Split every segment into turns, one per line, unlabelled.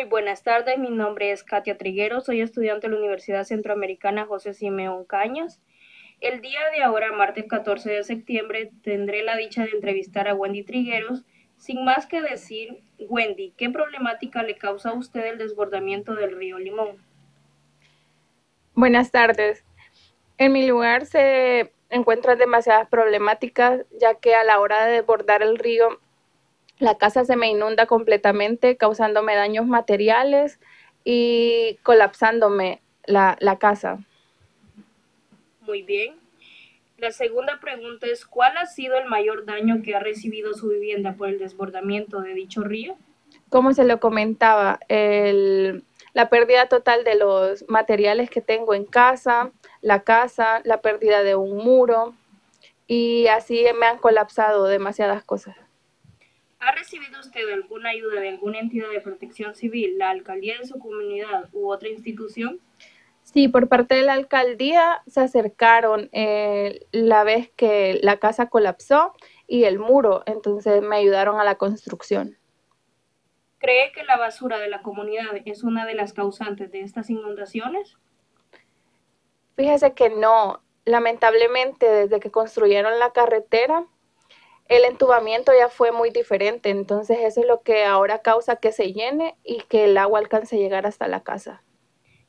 Muy buenas tardes, mi nombre es Katia Triguero, soy estudiante de la Universidad Centroamericana José Simeón Cañas. El día de ahora, martes 14 de septiembre, tendré la dicha de entrevistar a Wendy Trigueros. Sin más que decir, Wendy, ¿qué problemática le causa a usted el desbordamiento del río Limón?
Buenas tardes. En mi lugar se encuentran demasiadas problemáticas, ya que a la hora de desbordar el río la casa se me inunda completamente, causándome daños materiales y colapsándome la, la casa.
Muy bien. La segunda pregunta es, ¿cuál ha sido el mayor daño que ha recibido su vivienda por el desbordamiento de dicho río?
Como se lo comentaba, el, la pérdida total de los materiales que tengo en casa, la casa, la pérdida de un muro y así me han colapsado demasiadas cosas.
¿Ha recibido usted alguna ayuda de alguna entidad de protección civil, la alcaldía de su comunidad u otra institución?
Sí, por parte de la alcaldía se acercaron eh, la vez que la casa colapsó y el muro, entonces me ayudaron a la construcción.
¿Cree que la basura de la comunidad es una de las causantes de estas inundaciones?
Fíjese que no. Lamentablemente, desde que construyeron la carretera, el entubamiento ya fue muy diferente, entonces eso es lo que ahora causa que se llene y que el agua alcance a llegar hasta la casa.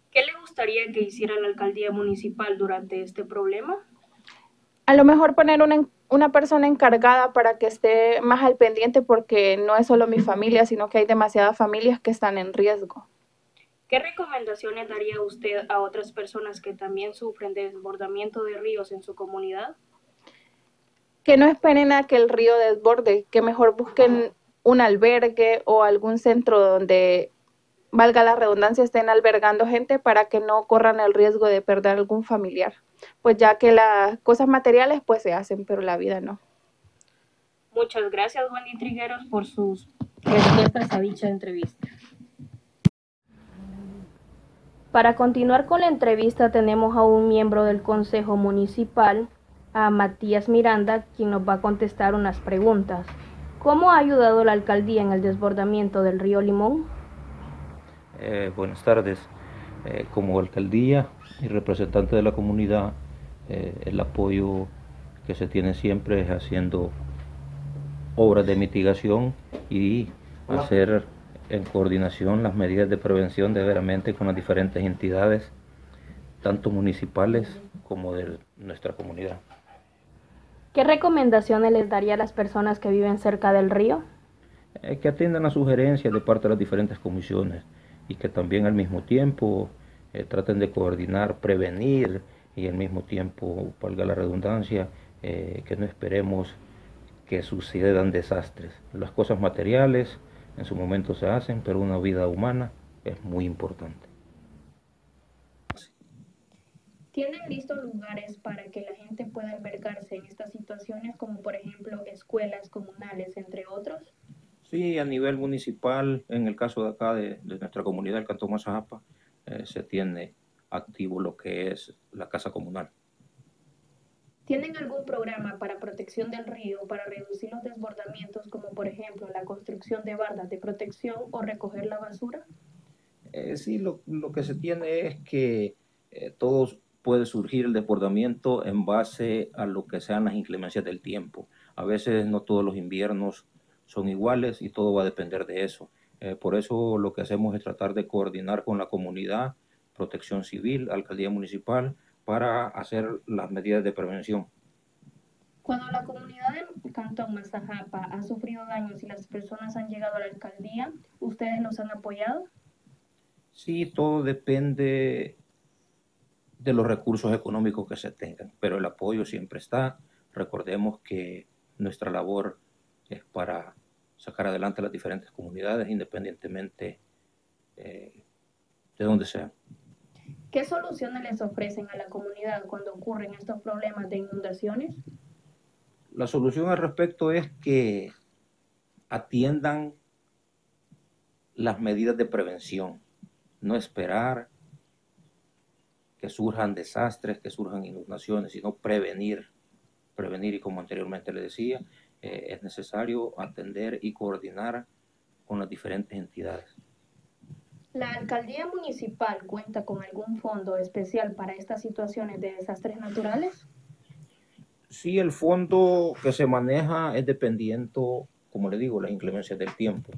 ¿Qué le gustaría que hiciera la alcaldía municipal durante este problema?
A lo mejor poner una, una persona encargada para que esté más al pendiente porque no es solo mi familia, sino que hay demasiadas familias que están en riesgo.
¿Qué recomendaciones daría usted a otras personas que también sufren de desbordamiento de ríos en su comunidad?
Que no esperen a que el río desborde, que mejor busquen un albergue o algún centro donde, valga la redundancia, estén albergando gente para que no corran el riesgo de perder algún familiar. Pues ya que las cosas materiales pues se hacen, pero la vida no.
Muchas gracias, Wendy Trigueros, por sus respuestas a dicha entrevista. Para continuar con la entrevista tenemos a un miembro del Consejo Municipal, a Matías Miranda, quien nos va a contestar unas preguntas. ¿Cómo ha ayudado la alcaldía en el desbordamiento del río Limón?
Eh, buenas tardes. Eh, como alcaldía y representante de la comunidad, eh, el apoyo que se tiene siempre es haciendo obras de mitigación y hacer en coordinación las medidas de prevención de veramente con las diferentes entidades, tanto municipales como de nuestra comunidad.
¿Qué recomendaciones les daría a las personas que viven cerca del río?
Eh, que atiendan las sugerencias de parte de las diferentes comisiones y que también al mismo tiempo eh, traten de coordinar, prevenir y al mismo tiempo, valga la redundancia, eh, que no esperemos que sucedan desastres. Las cosas materiales en su momento se hacen, pero una vida humana es muy importante.
¿Tienen listos lugares para que la gente pueda albergarse en estas como por ejemplo escuelas comunales, entre otros?
Sí, a nivel municipal, en el caso de acá, de, nuestra comunidad, el Cantón Mazajapa, eh, se tiene activo lo que es la casa comunal.
¿Tienen algún programa para protección del río, para reducir los desbordamientos, como por ejemplo la construcción de bardas de protección o recoger la basura?
Eh, sí, lo, lo, que se tiene es que eh, todos puede surgir el desbordamiento en base a lo que sean las inclemencias del tiempo. A veces no todos los inviernos son iguales y todo va a depender de eso. Eh, por eso lo que hacemos es tratar de coordinar con la comunidad, protección civil, alcaldía municipal, para hacer las medidas de prevención.
Cuando la comunidad del Cantón Mazajapa ha sufrido daños y las personas han llegado a la alcaldía, ¿ustedes los han apoyado?
Sí, todo depende de los recursos económicos que se tengan, pero el apoyo siempre está. Recordemos que nuestra labor es para sacar adelante las diferentes comunidades independientemente eh, de donde sean.
¿Qué soluciones les ofrecen a la comunidad cuando ocurren estos problemas de inundaciones?
La solución al respecto es que atiendan las medidas de prevención, no esperar que surjan desastres, que surjan inundaciones, sino prevenir, prevenir y como anteriormente le decía, eh, es necesario atender y coordinar con las diferentes entidades.
¿La alcaldía municipal cuenta con algún fondo especial para estas situaciones de desastres naturales?
Sí, el fondo que se maneja es dependiendo, como le digo, las inclemencias del tiempo,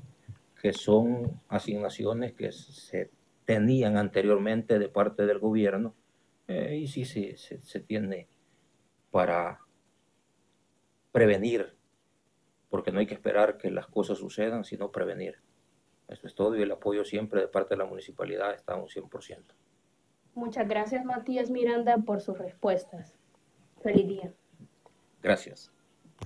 que son asignaciones que se tenían anteriormente de parte del gobierno eh, y sí se, se tiene para prevenir, porque no hay que esperar que las cosas sucedan, sino prevenir. Eso es todo y el apoyo siempre de parte de la municipalidad está a un 100%.
Muchas gracias Matías Miranda por sus respuestas. Feliz día.
Gracias.